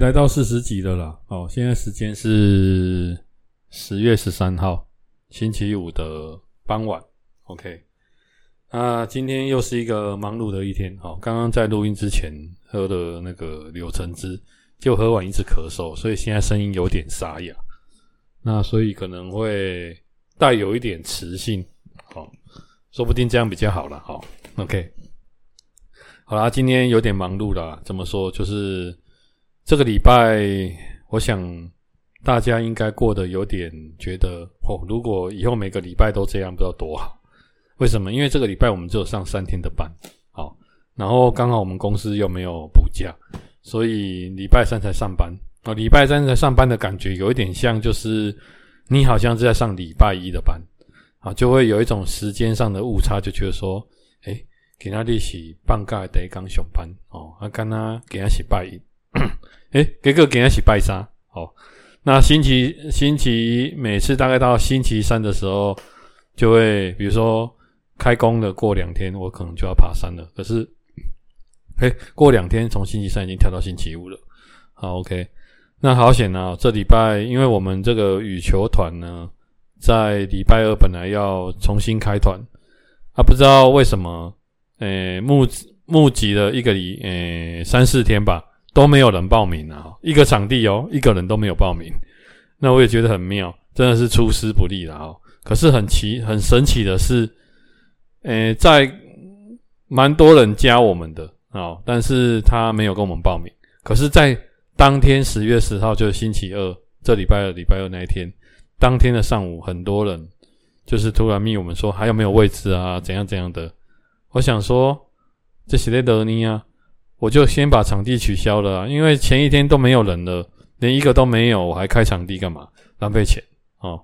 来到四十集了。哦，现在时间是十月十三号星期五的傍晚。OK，那今天又是一个忙碌的一天。哦，刚刚在录音之前喝的那个柳橙汁，就喝完一直咳嗽，所以现在声音有点沙哑。那所以可能会带有一点磁性。好，说不定这样比较好了。好，OK。好啦，今天有点忙碌啦。怎么说？就是这个礼拜，我想大家应该过得有点觉得哦。如果以后每个礼拜都这样，不知道多好。为什么？因为这个礼拜我们只有上三天的班，好，然后刚好我们公司又没有补假，所以礼拜三才上班。哦，礼拜三才上班的感觉有一点像，就是你好像是在上礼拜一的班，啊，就会有一种时间上的误差，就觉得说，诶今仔日是放假的第一天上班哦，啊，刚刚今仔是拜一，诶，结果今仔是拜三哦。那星期星期每次大概到星期三的时候，就会比如说开工了，过两天我可能就要爬山了。可是，诶，过两天从星期三已经跳到星期五了。好，OK，那好险啊！这礼拜因为我们这个羽球团呢，在礼拜二本来要重新开团，啊，不知道为什么。诶，募募集了一个礼，诶，三四天吧，都没有人报名啊！一个场地哦，一个人都没有报名。那我也觉得很妙，真的是出师不利了哦。可是很奇、很神奇的是，诶，在蛮多人加我们的哦，但是他没有跟我们报名。可是，在当天十月十号，就是星期二，这礼拜二、礼拜二那一天，当天的上午，很多人就是突然密我们说还有没有位置啊？怎样怎样的。我想说，这是在惹你啊！我就先把场地取消了啊，因为前一天都没有人了，连一个都没有，我还开场地干嘛？浪费钱哦。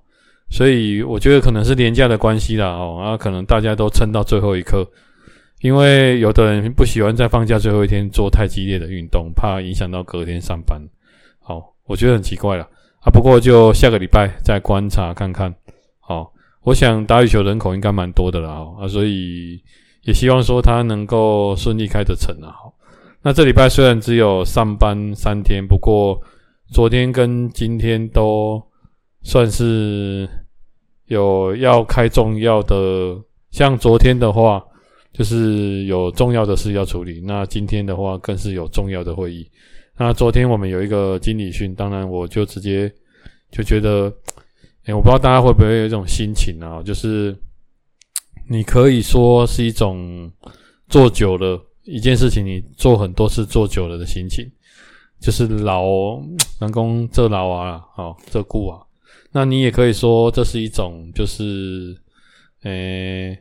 所以我觉得可能是连假的关系啦哦，啊，可能大家都撑到最后一刻，因为有的人不喜欢在放假最后一天做太激烈的运动，怕影响到隔天上班。好，我觉得很奇怪了啊。不过就下个礼拜再观察看看。好，我想打羽球人口应该蛮多的啦啊，所以。也希望说他能够顺利开得成啊！那这礼拜虽然只有上班三天，不过昨天跟今天都算是有要开重要的。像昨天的话，就是有重要的事要处理；那今天的话，更是有重要的会议。那昨天我们有一个经理训，当然我就直接就觉得，哎，我不知道大家会不会有一种心情啊，就是。你可以说是一种做久了一件事情，你做很多次做久了的心情，就是老 南宫这老啊，好这故啊。那你也可以说这是一种，就是，诶、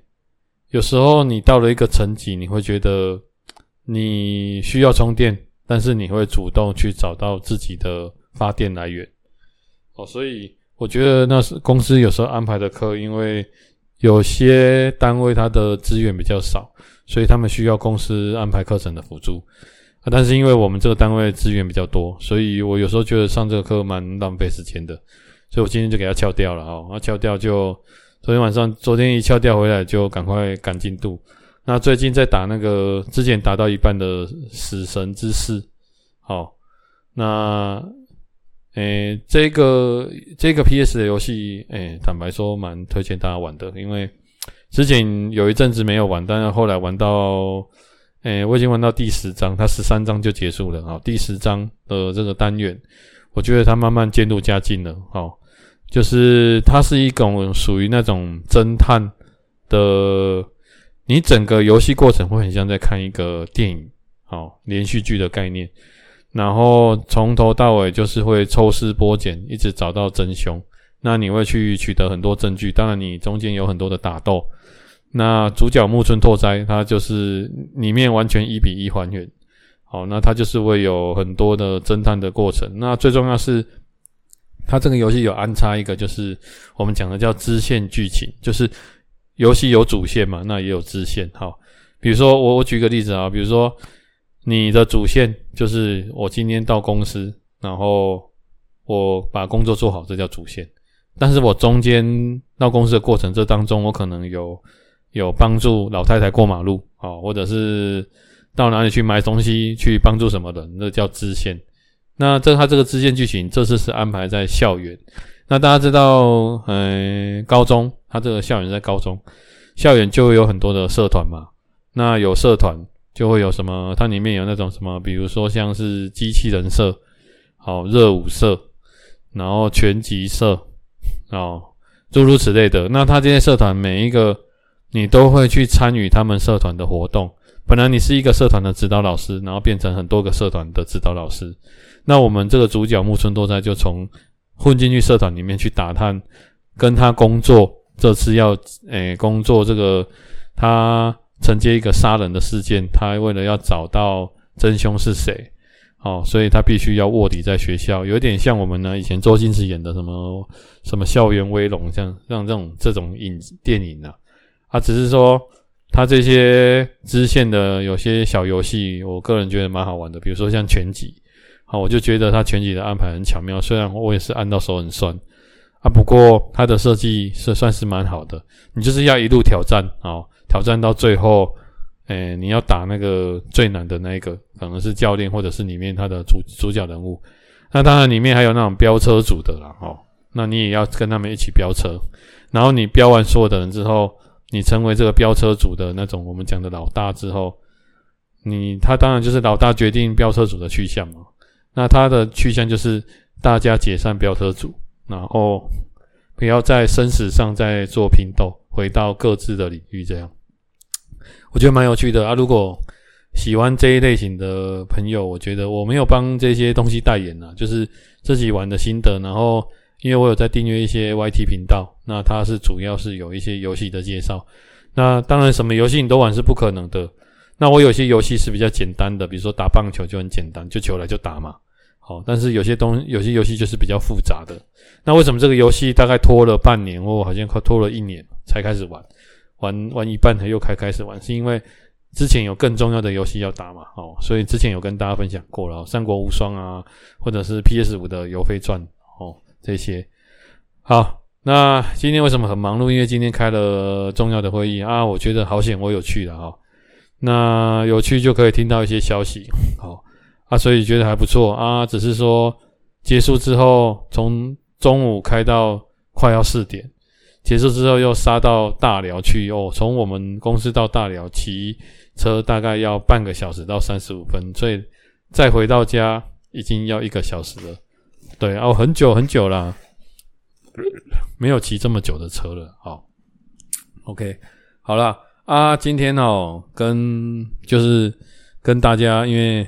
有时候你到了一个层级，你会觉得 你需要充电，但是你会主动去找到自己的发电来源。哦，所以我觉得那是公司有时候安排的课，因为。有些单位它的资源比较少，所以他们需要公司安排课程的辅助。但是因为我们这个单位资源比较多，所以我有时候觉得上这个课蛮浪费时间的，所以我今天就给他翘掉了哦。那翘掉就昨天晚上，昨天一翘掉回来就赶快赶进度。那最近在打那个之前打到一半的死神之誓，好，那。诶、这个这个 PS 的游戏，诶、坦白说蛮推荐大家玩的，因为之前有一阵子没有玩，但是后来玩到，诶、我已经玩到第十章，它十三章就结束了啊。第十章的这个单元，我觉得它慢慢渐入佳境了，好，就是它是一种属于那种侦探的，你整个游戏过程会很像在看一个电影，好，连续剧的概念。然后从头到尾就是会抽丝剥茧，一直找到真凶。那你会去取得很多证据，当然你中间有很多的打斗。那主角木村拓哉他就是里面完全一比一还原。好，那他就是会有很多的侦探的过程。那最重要是，他这个游戏有安插一个，就是我们讲的叫支线剧情，就是游戏有主线嘛，那也有支线。好，比如说我我举个例子啊，比如说。你的主线就是我今天到公司，然后我把工作做好，这叫主线。但是我中间到公司的过程，这当中我可能有有帮助老太太过马路啊，或者是到哪里去买东西，去帮助什么的，那叫支线。那这他这个支线剧情，这次是安排在校园。那大家知道，嗯，高中，他这个校园在高中，校园就会有很多的社团嘛。那有社团，就会有什么？它里面有那种什么，比如说像是机器人社，好，热舞社，然后拳击社，哦，诸如此类的。那他这些社团每一个，你都会去参与他们社团的活动。本来你是一个社团的指导老师，然后变成很多个社团的指导老师。那我们这个主角木村拓哉就从混进去社团里面去打探，跟他工作。这次要诶、工作这个，他承接一个杀人的事件，他为了要找到真凶是谁，哦，所以他必须要卧底在学校，有点像我们呢以前周星驰演的什么什么校园威龙，像像这种这种影电影呢、啊，啊，只是说。他这些支线的有些小游戏，我个人觉得蛮好玩的。比如说像拳击，好，我就觉得他拳击的安排很巧妙。虽然我也是按到手很酸啊，不过他的设计是算是蛮好的。你就是要一路挑战，哦，挑战到最后，诶、你要打那个最难的那一个，可能是教练或者是里面他的主主角人物。那当然里面还有那种飙车组的啦，哦，那你也要跟他们一起飙车。然后你飙完所有的人之后。你成为这个飙车组的那种我们讲的老大之后，你他当然就是老大决定飙车组的去向嘛。那他的去向就是大家解散飙车组，然后不要在生死上再做拼斗，回到各自的领域这样。我觉得蛮有趣的啊！如果喜欢这一类型的朋友，我觉得我没有帮这些东西代言呐，就是自己玩的心得，然后。因为我有在订阅一些 YT 频道，那它是主要是有一些游戏的介绍。那当然，什么游戏你都玩是不可能的。那我有些游戏是比较简单的，比如说打棒球就很简单，就球来就打嘛。好，但是有些东有些游戏就是比较复杂的。那为什么这个游戏大概拖了半年，或好像快拖了一年才开始玩？玩玩一半才又开开始玩，是因为之前有更重要的游戏要打嘛。哦，所以之前有跟大家分享过了，《三国无双》啊，或者是 PS 五的《游飞传》哦。这些好，那今天为什么很忙碌？因为今天开了重要的会议啊，我觉得好险，我有去了哈。那有去就可以听到一些消息，好啊，所以觉得还不错啊。只是说结束之后，从中午开到快要四点，结束之后又杀到大寮去哦。从我们公司到大寮骑车大概要半个小时到三十五分，所以再回到家已经要一个小时了。对哦，很久很久了，没有骑这么久的车了。好，OK，好了啊，今天哦，跟就是跟大家，因为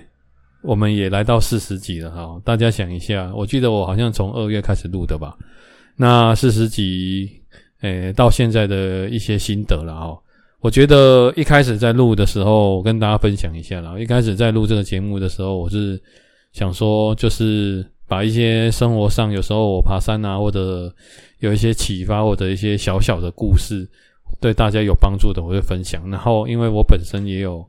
我们也来到四十集了哈。大家想一下，我记得我好像从二月开始录的吧？那四十集，诶，到现在的一些心得了哈。我觉得一开始在录的时候，我跟大家分享一下啦。一开始在录这个节目的时候，我是想说，就是。把一些生活上有时候我爬山啊，或者有一些启发，或者一些小小的故事，对大家有帮助的，我会分享。然后，因为我本身也有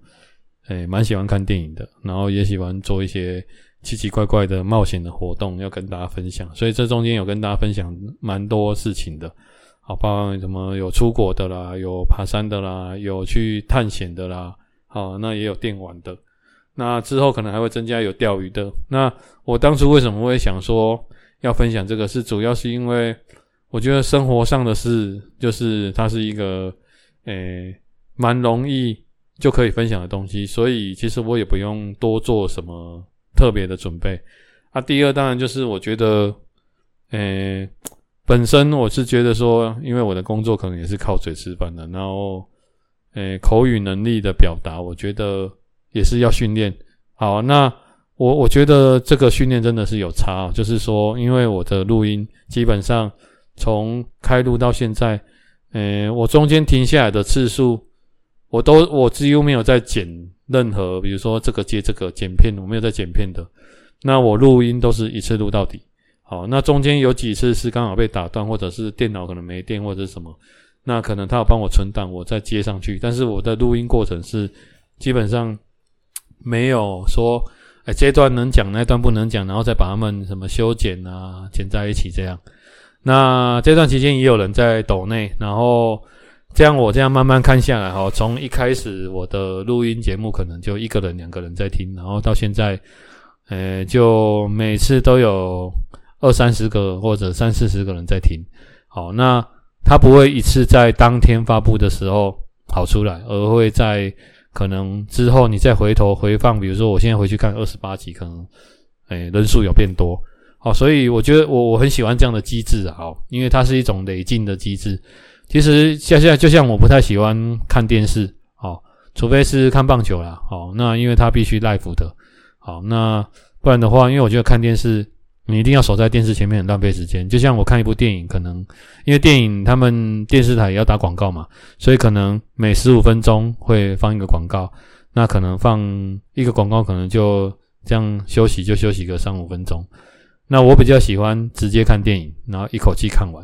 诶蛮喜欢看电影的，然后也喜欢做一些奇奇怪怪的冒险的活动，要跟大家分享。所以这中间有跟大家分享蛮多事情的，好，包括什么有出国的啦，有爬山的啦，有去探险的啦，好，那也有电玩的。那之后可能还会增加有钓鱼的。那我当初为什么会想说要分享这个？是主要是因为我觉得生活上的事，就是它是一个诶蛮容易就可以分享的东西，所以其实我也不用多做什么特别的准备。啊，第二当然就是我觉得，诶本身我是觉得说，因为我的工作可能也是靠嘴吃饭的，然后诶口语能力的表达，我觉得。也是要训练，好，那我我觉得这个训练真的是有差，就是说，因为我的录音基本上从开录到现在，呃，我中间停下来的次数，我都我几乎没有在剪任何，比如说这个接这个剪片，我没有在剪片的。那我录音都是一次录到底，好，那中间有几次是刚好被打断，或者是电脑可能没电或者是什么，那可能他有帮我存档，我再接上去，但是我的录音过程是基本上。没有说，哎，这段能讲，那段不能讲，然后再把他们什么修剪啊，剪在一起这样。那这段期间也有人在抖内，然后这样我这样慢慢看下来哈，从一开始我的录音节目可能就一个人、两个人在听，然后到现在，呃，就每次都有二三十个或者三四十个人在听。好，那他不会一次在当天发布的时候跑出来，而会在可能之后你再回头回放，比如说我现在回去看二十八集，可能，诶，人数有变多。好，所以我觉得我我很喜欢这样的机制啊，因为它是一种累进的机制。其实现在就像我不太喜欢看电视，好，除非是看棒球啦，好，那因为它必须 live 的，好，那不然的话，因为我觉得看电视你一定要守在电视前面，很浪费时间。就像我看一部电影，可能因为电影他们电视台也要打广告嘛，所以可能每十五分钟会放一个广告，那可能放一个广告，可能就这样休息就休息个三五分钟。那我比较喜欢直接看电影，然后一口气看完。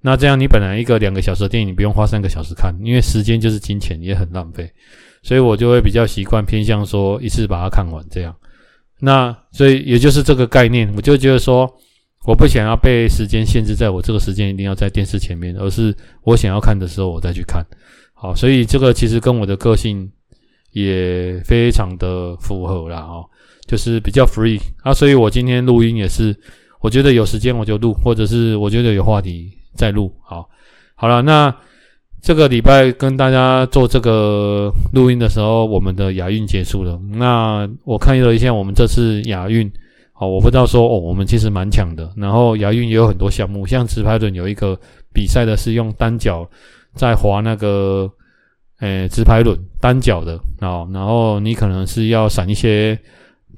那这样，你本来一个两个小时的电影，你不用花三个小时看，因为时间就是金钱，也很浪费，所以我就会比较习惯偏向说一次把它看完这样。那所以也就是这个概念，我就觉得说，我不想要被时间限制，在我这个时间一定要在电视前面，而是我想要看的时候我再去看。好，所以这个其实跟我的个性也非常的符合啦，哦，就是比较 free 啊，所以我今天录音也是，我觉得有时间我就录，或者是我觉得有话题。再录好，好了，那这个礼拜跟大家做这个录音的时候，我们的亚运结束了。那我看了一下，我们这次亚运，哦，我不知道说哦，我们其实蛮强的。然后亚运也有很多项目，像直排轮有一个比赛的是用单脚在滑那个，诶，直排轮单脚的啊。然后你可能是要闪一些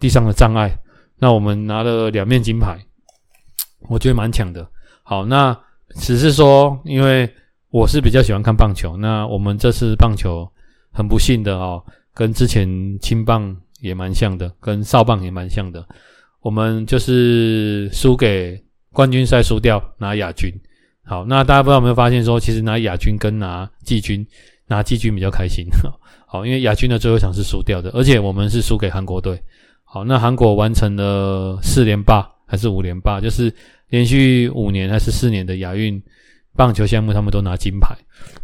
地上的障碍。那我们拿了两面金牌，我觉得蛮强的。好，那。只是说，因为我是比较喜欢看棒球，那我们这次棒球很不幸的哦，跟之前青棒也蛮像的，跟少棒也蛮像的，我们就是输给冠军赛输掉拿亚军。好，那大家不知道有没有发现说，其实拿亚军跟拿季军，拿季军比较开心。好，因为亚军的最后一场是输掉的，而且我们是输给韩国队。好，那韩国完成了四连霸还是五连霸？就是。连续五年还是四年的亚运棒球项目，他们都拿金牌。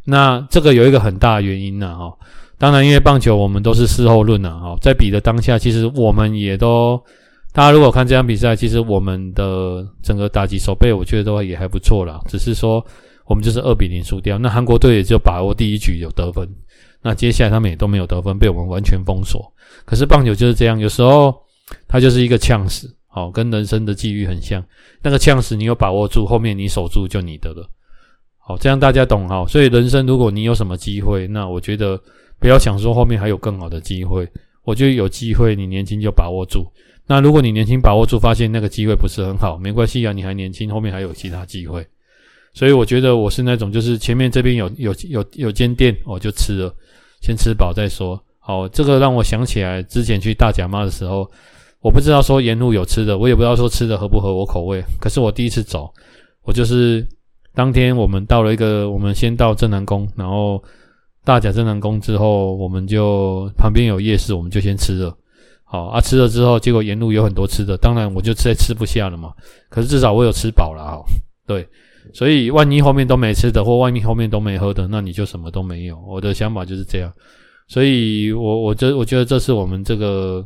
那这个有一个很大的原因呢，哈，当然因为棒球我们都是事后论啊，哈，在比的当下，其实我们也都，大家如果看这场比赛，其实我们的整个打击守备，我觉得都也还不错啦。只是说我们就是二比零输掉。那韩国队也就把握第一局有得分，那接下来他们也都没有得分，被我们完全封锁。可是棒球就是这样，有时候它就是一个呛死。好，跟人生的际遇很像。那个呛死你有把握住，后面你守住就你的了。好，这样大家懂哈。所以人生如果你有什么机会，那我觉得不要想说后面还有更好的机会。我觉得有机会，你年轻就把握住。那如果你年轻把握住，发现那个机会不是很好，没关系啊，你还年轻，后面还有其他机会。所以我觉得我是那种，就是前面这边有有有有间店，我就吃了，先吃饱再说。好，这个让我想起来之前去大甲妈的时候。我不知道说沿路有吃的，我也不知道说吃的合不合我口味。可是我第一次走，我就是当天我们到了一个，我们先到正南宫，然后大甲正南宫之后，我们就旁边有夜市，我们就先吃了。好啊，吃了之后，结果沿路有很多吃的，当然我就再吃不下了嘛。可是至少我有吃饱了哈。对，所以万一后面都没吃的，或万一后面都没喝的，那你就什么都没有。我的想法就是这样，所以我我这我觉得这是我们这个。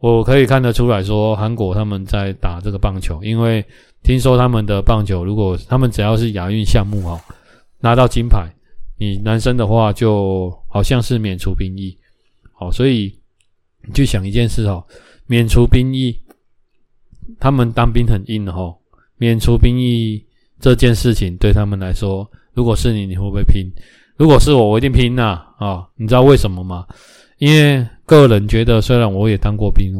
我可以看得出来说，韩国他们在打这个棒球，因为听说他们的棒球，如果他们只要是亚运项目哦，拿到金牌，你男生的话就好像是免除兵役，好，所以你去想一件事哦，免除兵役，他们当兵很硬的哦，免除兵役这件事情对他们来说，如果是你，你会不会拼？如果是我，我一定拼呐！啊，你知道为什么吗？因为个人觉得，虽然我也当过兵，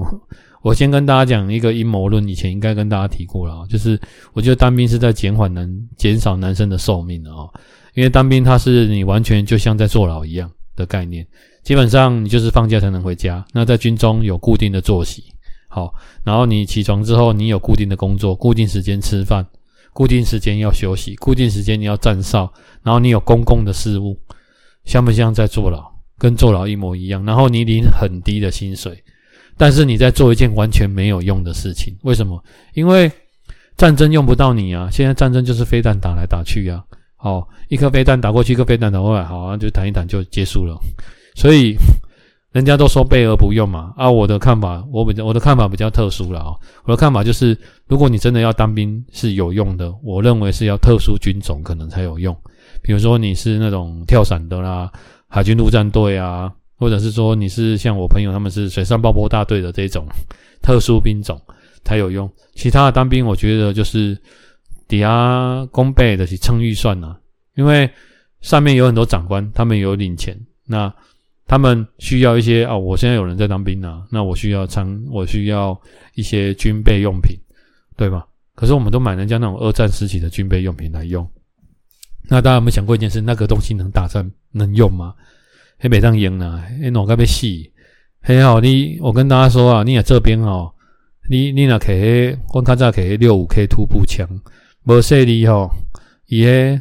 我先跟大家讲一个阴谋论，以前应该跟大家提过了，就是我觉得当兵是在减缓男、减少男生的寿命的哦，因为当兵他是你完全就像在坐牢一样的概念，基本上你就是放假才能回家。那在军中有固定的作息，好，然后你起床之后，你有固定的工作，固定时间吃饭，固定时间要休息，固定时间你要站哨，然后你有公共的事务，像不像在坐牢？跟坐牢一模一样，然后你领很低的薪水，但是你在做一件完全没有用的事情。为什么？因为战争用不到你啊！现在战争就是飞弹打来打去啊！哦，一颗飞弹打过去，一颗飞弹打过来，好，就谈一谈就结束了。所以人家都说备而不用嘛，啊，我的看法，我比较我的看法比较特殊了啊。我的看法就是，如果你真的要当兵是有用的，我认为是要特殊军种可能才有用。比如说你是那种跳伞的啦，海军陆战队啊，或者是说你是像我朋友他们是水上爆破大队的这种特殊兵种才有用。其他的当兵，我觉得就是抵押公备的去蹭预算呐，因为上面有很多长官，他们有领钱，那。他们需要一些啊，我现在有人在当兵啊，那我需要仓，我需要一些军备用品，对吧？可是我们都买人家那种二战时期的军备用品来用，那大家有没有想过一件事？那个东西能打仗能用吗？黑北上英呢？哎，哪个被洗？很好，你我跟大家说啊，你也这边哦，你你那 K，我看这 K 六五 K 突步枪，无说你吼，伊个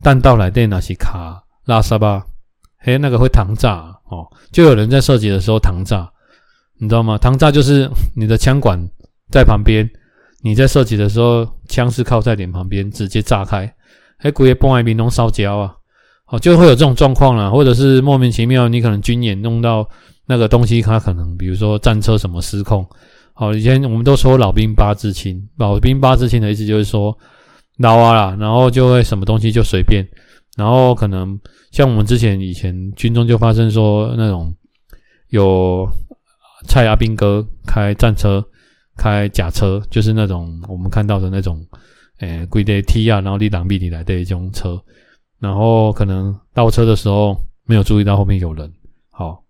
弹道内底那是卡拉萨巴，嘿，那个会膛炸。哦，就有人在射击的时候膛炸，你知道吗？膛炸就是你的枪管在旁边，你在射击的时候，枪是靠在脸旁边，直接炸开，还故意崩外兵弄烧焦啊！哦，就会有这种状况啦，或者是莫名其妙，你可能军演弄到那个东西，它可能比如说战车什么失控。好，以前我们都说老兵八字轻，老兵八字轻的意思就是说老啊啦，然后就会什么东西就随便。然后可能像我们之前以前军中就发生说那种有蔡阿兵哥开战车、开假车，就是那种我们看到的那种，诶，规的 T 啊，然后立挡臂你来的一种车，然后可能倒车的时候没有注意到后面有人，好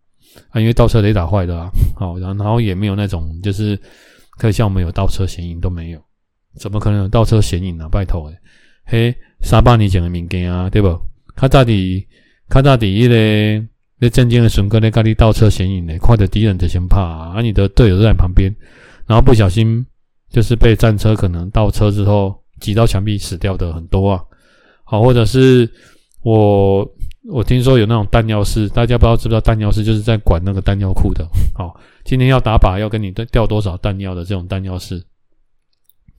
啊，因为倒车雷达坏的啊，好，然后然后也没有那种就是可以像我们有倒车显影都没有，怎么可能有倒车显影呢？拜托诶嘿。沙巴你讲的物件啊，对不？较早伫较早伫迄个咧战争的时阵咧，甲你倒车显影呢，看着敌人就先怕啊，你的队友在旁边，然后不小心就是被战车可能倒车之后挤到墙壁死掉的很多啊。好，或者是我我听说有那种弹药室，大家不知道知不知道弹药室就是在管那个弹药库的。好，今天要打靶要跟你对调多少弹药的这种弹药室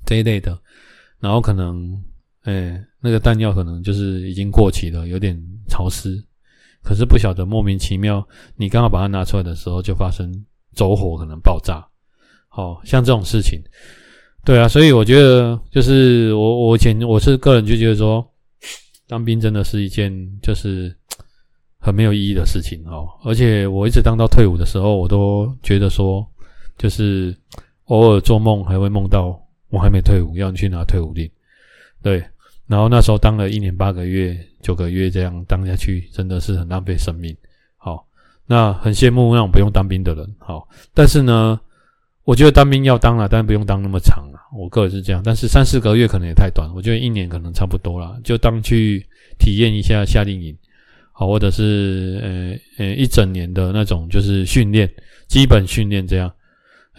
这一类的，然后可能。哎、那个弹药可能就是已经过期了，有点潮湿。可是不晓得莫名其妙，你刚好把它拿出来的时候就发生走火，可能爆炸。好像这种事情，对啊，所以我觉得就是我我以前我是个人就觉得说，当兵真的是一件就是很没有意义的事情哦。而且我一直当到退伍的时候，我都觉得说，就是偶尔做梦还会梦到我还没退伍，要你去拿退伍令，对。然后那时候当了一年八个月、九个月这样当下去，真的是很浪费生命。好，那很羡慕那种不用当兵的人。好，但是呢，我觉得当兵要当了，但不用当那么长了。我个人是这样，但是三四个月可能也太短，我觉得一年可能差不多了，就当去体验一下夏令营，好，或者是呃呃一整年的那种就是训练，基本训练这样。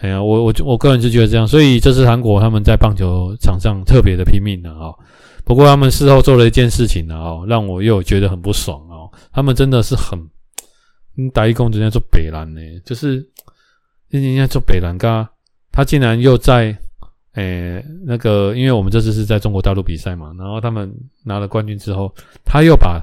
哎呀，我我我个人是觉得这样，所以这次韩国他们在棒球场上特别的拼命的啊。不过他们事后做了一件事情呢，哦，让我又觉得很不爽哦。他们真的是很，打一工人家做北兰呢，就是人家做北兰嘎，他竟然又在，诶那个，因为我们这次是在中国大陆比赛嘛，然后他们拿了冠军之后，他又把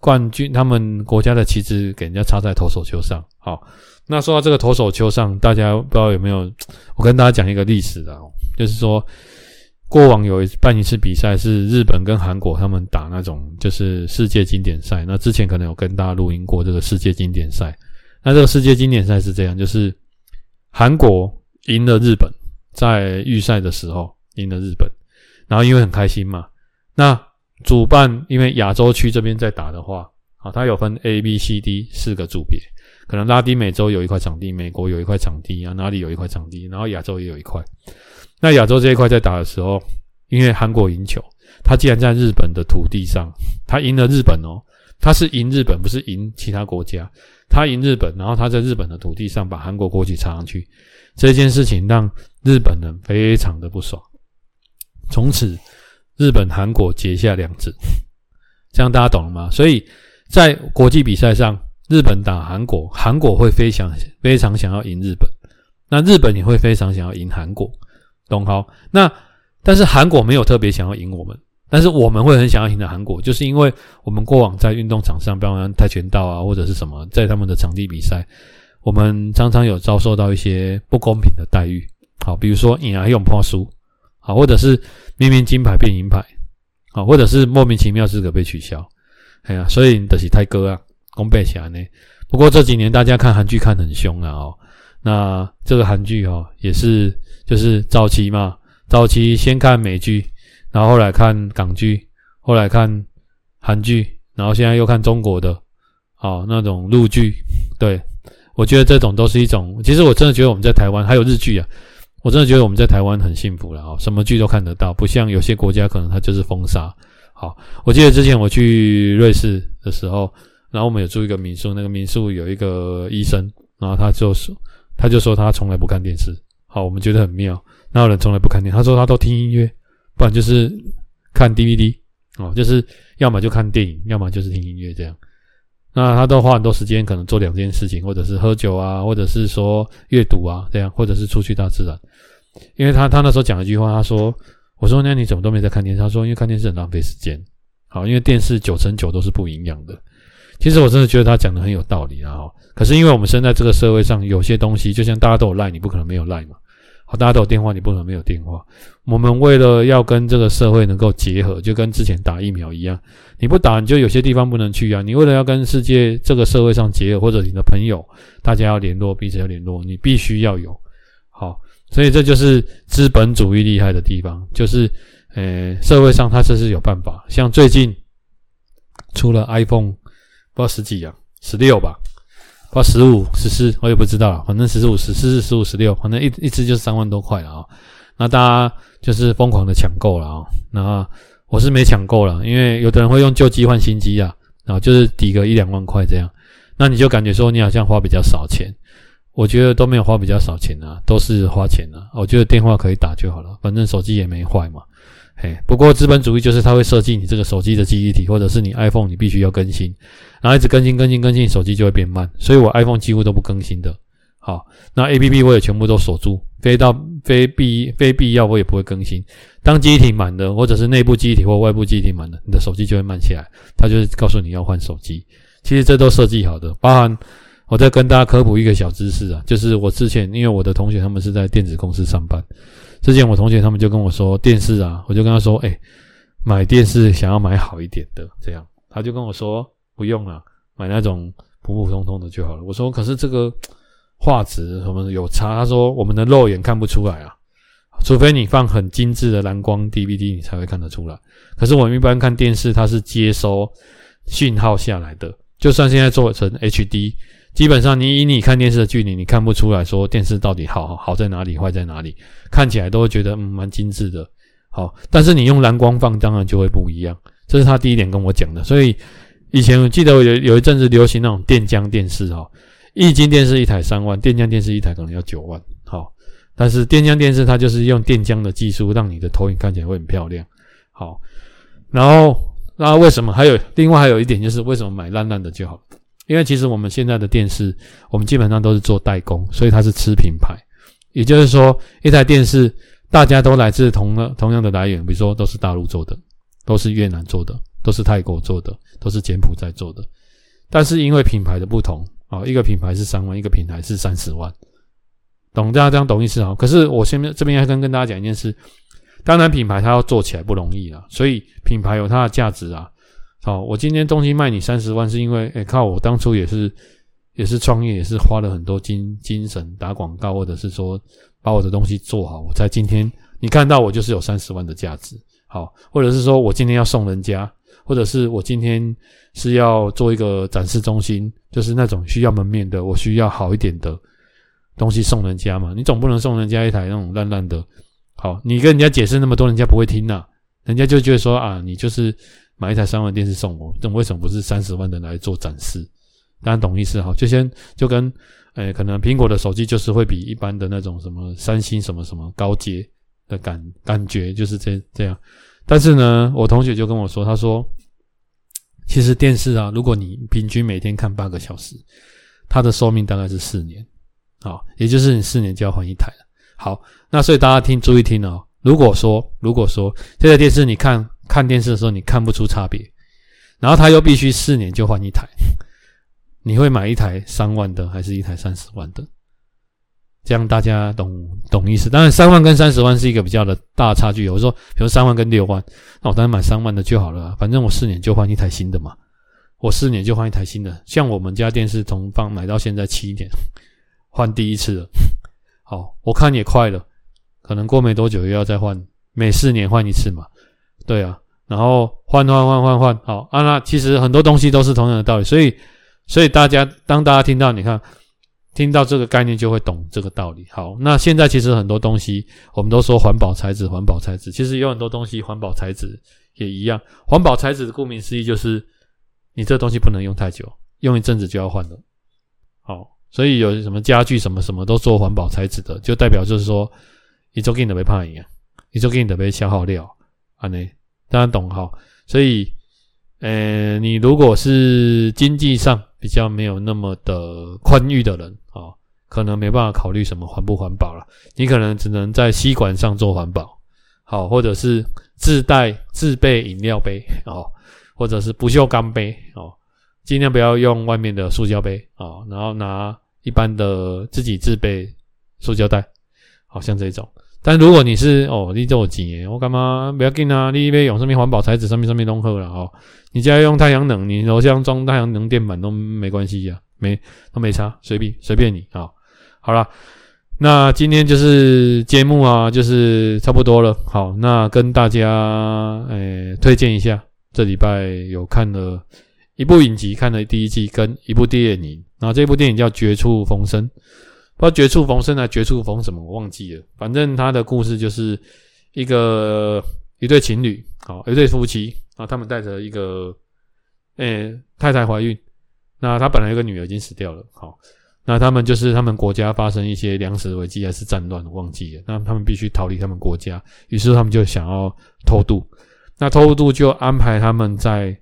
冠军他们国家的旗帜给人家插在投手丘上。好，那说到这个投手丘上，大家不知道有没有？我跟大家讲一个历史的，就是说。过往有一办一次比赛是日本跟韩国他们打那种就是世界经典赛，那之前可能有跟大家录音过这个世界经典赛。那这个世界经典赛是这样，就是韩国赢了日本，在预赛的时候赢了日本，然后因为很开心嘛，那主办因为亚洲区这边在打的话，啊，它有分 A、B、C、D 四个组别，可能拉丁美洲有一块场地，美国有一块场地啊，哪里有一块场地，然后亚洲也有一块。那亚洲这一块在打的时候，因为韩国赢球，他既然在日本的土地上，他赢了日本哦，他是赢日本，不是赢其他国家，他赢日本，然后他在日本的土地上把韩国国旗插上去，这件事情让日本人非常的不爽，从此日本韩国结下梁子，这样大家懂了吗？所以在国际比赛上，日本打韩国，韩国会非常非常想要赢日本，那日本也会非常想要赢韩国。懂？好，那但是韩国没有特别想要赢我们，但是我们会很想要赢的韩国，就是因为我们过往在运动场上，比方说跆拳道啊，或者是什么，在他们的场地比赛，我们常常有遭受到一些不公平的待遇。好，比如说赢啊用破输，好，或者是明明金牌变银牌，好，或者是莫名其妙资格被取消。哎呀，所以你的是泰哥啊，公背起来呢。不过这几年大家看韩剧看很凶啊哦，那这个韩剧哦也是就是早期嘛，早期先看美剧。然后后来看港剧，后来看韩剧，然后现在又看中国的，啊，那种陆剧，对，我觉得这种都是一种。其实我真的觉得我们在台湾还有日剧啊，我真的觉得我们在台湾很幸福了啊，什么剧都看得到，不像有些国家可能它就是封杀。好，我记得之前我去瑞士的时候，然后我们有住一个民宿，那个民宿有一个医生，然后他就说，他就说他从来不看电视。好，我们觉得很妙，那有人从来不看电视？他说他都听音乐。不然就是看 DVD 哦，就是要么就看电影，要么就是听音乐这样。那他都花很多时间，可能做两件事情，或者是喝酒啊，或者是说阅读啊这样，或者是出去大自然。因为他他那时候讲一句话，他说：“我说那你怎么都没在看电视？”他说：“因为看电视很浪费时间。”好，因为电视九成九都是不营养的。其实我真的觉得他讲的很有道理啊。可是因为我们生在这个社会上，有些东西就像大家都有赖，你不可能没有赖嘛。好，大家都有电话，你不能没有电话。我们为了要跟这个社会能够结合，就跟之前打疫苗一样，你不打，你就有些地方不能去啊。你为了要跟世界这个社会上结合，或者你的朋友，大家要联络，彼此要联络，你必须要有。好，所以这就是资本主义厉害的地方，就是，呃，社会上它这是有办法。像最近出了 iPhone，不知道十几啊，十六吧。花十五、十四，我也不知道了。反正十五、十四、十五、十六，反正一一支就是三万多块了啊。那大家就是疯狂的抢购了啊。那我是没抢购了，因为有的人会用旧机换新机啊，然后就是抵个一两万块这样。那你就感觉说你好像花比较少钱，我觉得都没有花比较少钱啊，都是花钱啊。我觉得电话可以打就好了，反正手机也没坏嘛。嘿，不过资本主义就是它会设计你这个手机的记忆体，或者是你 iPhone 你必须要更新，然后一直更新更新更新，手机就会变慢。所以我 iPhone 几乎都不更新的。好，那 APP 我也全部都锁住，非到非必非必要我也不会更新。当记忆体满的，或者是内部记忆体或外部记忆体满了，你的手机就会慢下来，它就是告诉你要换手机。其实这都设计好的，包含我再跟大家科普一个小知识啊，就是我之前因为我的同学他们是在电子公司上班。之前我同学他们就跟我说电视啊，我就跟他说，哎、买电视想要买好一点的，这样他就跟我说不用了，买那种普普通通的就好了。我说可是这个画质什么有差，他说我们的肉眼看不出来啊，除非你放很精致的蓝光 DVD，你才会看得出来。可是我们一般看电视，它是接收讯号下来的，就算现在做成 HD。基本上，你以你看电视的距离，你看不出来说电视到底好好在哪里，坏在哪里，看起来都会觉得嗯蛮精致的。好，但是你用蓝光放，当然就会不一样。这是他第一点跟我讲的。所以以前我记得有有一阵子流行那种电浆电视哈，液晶电视一台三万，电浆电视一台可能要九万。好，但是电浆电视它就是用电浆的技术，让你的投影看起来会很漂亮。好，然后那为什么还有另外还有一点就是为什么买烂烂的就好？因为其实我们现在的电视，我们基本上都是做代工，所以它是吃品牌。也就是说，一台电视大家都来自同的同样的来源，比如说都是大陆做的，都是越南做的，都是泰国做的，都是柬埔寨做的。但是因为品牌的不同啊，一个品牌是三万，一个品牌是三十万，懂大家这样懂意思啊？可是我先这边要跟跟大家讲一件事，当然品牌它要做起来不容易啊，所以品牌有它的价值啊。好，我今天东西卖你三十万，是因为，哎、靠，我当初也是，也是创业，也是花了很多精精神打广告，或者是说把我的东西做好，我才今天你看到我就是有三十万的价值。好，或者是说我今天要送人家，或者是我今天是要做一个展示中心，就是那种需要门面的，我需要好一点的东西送人家嘛。你总不能送人家一台那种烂烂的。好，你跟人家解释那么多，人家不会听呐、人家就觉得说啊，你就是。买一台三万电视送我，这为什么不是三十万的来做展示？大家懂意思哈？就先就跟，诶、可能苹果的手机就是会比一般的那种什么三星什么什么高阶的感感觉就是这这样。但是呢，我同学就跟我说，他说，其实电视啊，如果你平均每天看八个小时，它的寿命大概是四年，好，也就是你四年就要换一台了。好，那所以大家听注意听哦，如果说如果说这台电视你看。看电视的时候你看不出差别，然后他又必须四年就换一台，你会买一台三万的还是一台三十万的？这样大家懂懂意思。当然，三万跟三十万是一个比较的大差距。我说，比如三万跟六万，那我当然买三万的就好了，反正我四年就换一台新的嘛。我四年就换一台新的。像我们家电视从放买到现在七年，换第一次了。好，我看也快了，可能过没多久又要再换，每四年换一次嘛。对啊，然后换换换换换，好啊。那其实很多东西都是同样的道理，所以所以大家当大家听到你看。听到这个概念就会懂这个道理。好，那现在其实很多东西我们都说环保材质，环保材质其实有很多东西环保材质也一样。环保材质顾名思义就是你这东西不能用太久，用一阵子就要换了。好，所以有什么家具什么什么都做环保材质的，就代表就是说你做给你的被怕一样，你做给你的被消耗掉啊？呢，大家懂哈？所以，呃，你如果是经济上比较没有那么的宽裕的人。哦，可能没办法考虑什么环不环保了，你可能只能在吸管上做环保，好，或者是自带自备饮料杯哦，或者是不锈钢杯哦，尽量不要用外面的塑胶杯哦，然后拿一般的自己自备塑胶袋，好像这种。但如果你是哦，你这么钱，我干嘛不要紧啊？你别用上面环保材质，上面上面都好了哦。你家用太阳能，你楼下装太阳能电板都没关系呀。没都没差，随便随便你啊！好了，那今天就是节目啊，就是差不多了。好，那跟大家诶、推荐一下，这礼拜有看了一部影集，看了第一季跟一部电影。然后这部电影叫《绝处逢生》，不知道《绝处逢生》啊《绝处逢什么》，我忘记了。反正他的故事就是一个一对情侣，好，一对夫妻啊，他们带着一个诶、太太怀孕。那他本来有个女儿已经死掉了，好，那他们就是他们国家发生一些粮食危机还是战乱，忘记了，那他们必须逃离他们国家，于是他们就想要偷渡，那偷渡就安排他们在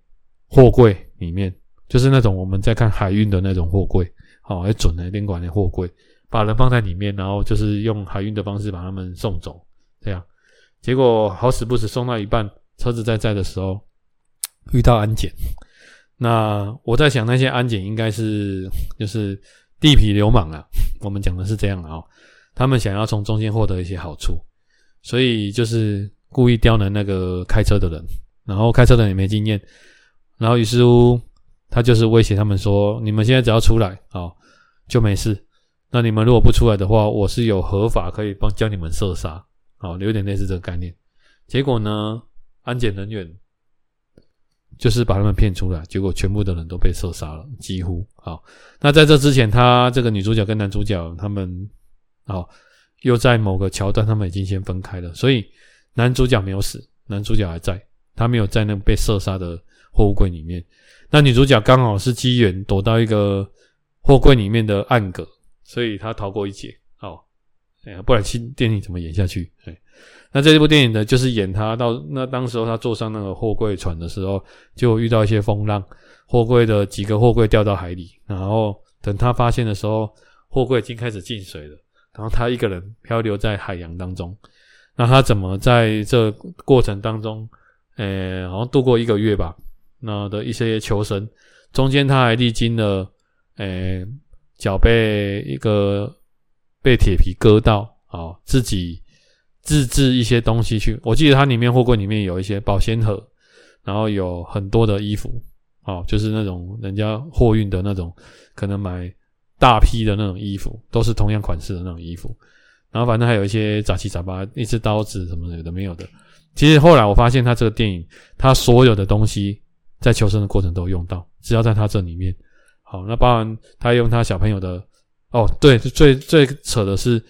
货柜里面，就是那种我们在看海运的那种货柜，好，还准的宾馆的货柜，把人放在里面，然后就是用海运的方式把他们送走，这样，结果好死不死送到一半，车子在载的时候遇到安检。那我在想，那些安检应该是就是地痞流氓啊。我们讲的是这样啊，他们想要从中间获得一些好处，所以就是故意刁难那个开车的人，然后开车的人也没经验，然后于是乎他就是威胁他们说：“你们现在只要出来啊，就没事。那你们如果不出来的话，我是有合法可以帮将你们射杀。”啊，有点类似这个概念。结果呢，安检人员。就是把他们骗出来，结果全部的人都被射杀了，几乎。好，那在这之前，他这个女主角跟男主角他们，好，又在某个桥段，他们已经先分开了，所以男主角没有死，男主角还在，他没有在那被射杀的货物柜里面。那女主角刚好是机缘躲到一个货柜里面的暗格，所以他逃过一劫。好，哎，不然新电影怎么演下去？哎。那这部电影呢，就是演他到那当时候他坐上那个货柜船的时候，就遇到一些风浪，货柜的几个货柜掉到海里，然后等他发现的时候，货柜已经开始进水了，然后他一个人漂流在海洋当中。那他怎么在这过程当中，呃，好像度过一个月吧？那的一些求生，中间他还历经了，呃，脚被一个被铁皮割到，啊，自己。自制一些东西去，我记得它里面货柜里面有一些保鲜盒，然后有很多的衣服，哦，就是那种人家货运的那种，可能买大批的那种衣服，都是同样款式的那种衣服，然后反正还有一些杂七杂八，一支刀子什么的有的没有的。其实后来我发现，他这个电影，他所有的东西在求生的过程都用到，只要在他这里面，好，那包含他用他小朋友的，哦，对，最最扯的是，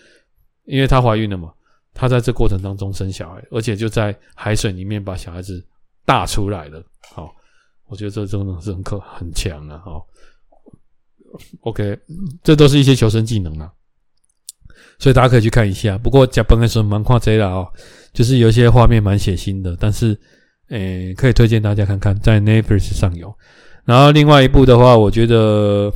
因为他怀孕了嘛。他在这过程当中生小孩，而且就在海水里面把小孩子大出来了。好，我觉得这真的是很可很强啊！好，OK，这都是一些求生技能啊，所以大家可以去看一下。不过讲本来说蛮夸张的哦，就是有一些画面蛮血腥的，但是诶、可以推荐大家看看，在 Netflix 上有。然后另外一部的话，我觉得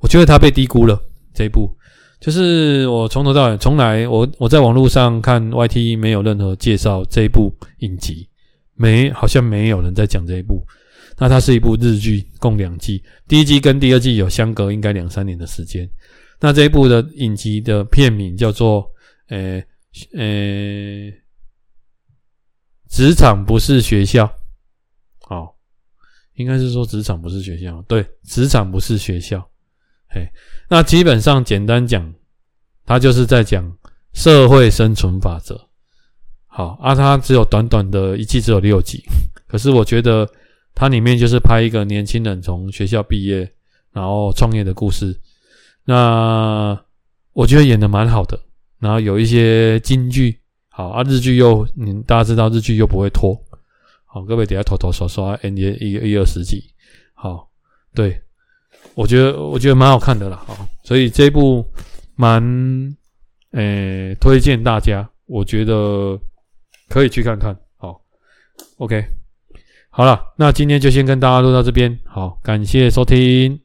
我觉得他被低估了这一部。就是我从头到尾，从来我我在网络上看 YT 没有任何介绍这一部影集，没好像没有人在讲这一部。那它是一部日剧，共两季，第一季跟第二季有相隔应该两三年的时间。那这一部的影集的片名叫做“呃呃，职场不是学校”。应该是说职场不是学校。对，职场不是学校。嘿，那基本上简单讲，他就是在讲社会生存法则。好，啊，它只有短短的一季，只有六集，可是我觉得。它里面就是拍一个年轻人从学校毕业，然后创业的故事。那我觉得演的蛮好的，然后有一些金句，好啊，日剧又，你大家知道日剧又不会拖，好，各位等下偷偷刷刷，N 一一一二十集，好，对，我觉得我觉得蛮好看的啦，好，所以这部蛮诶、推荐大家，我觉得可以去看看，好，OK。好了，那今天就先跟大家录到这边。好，感谢收听。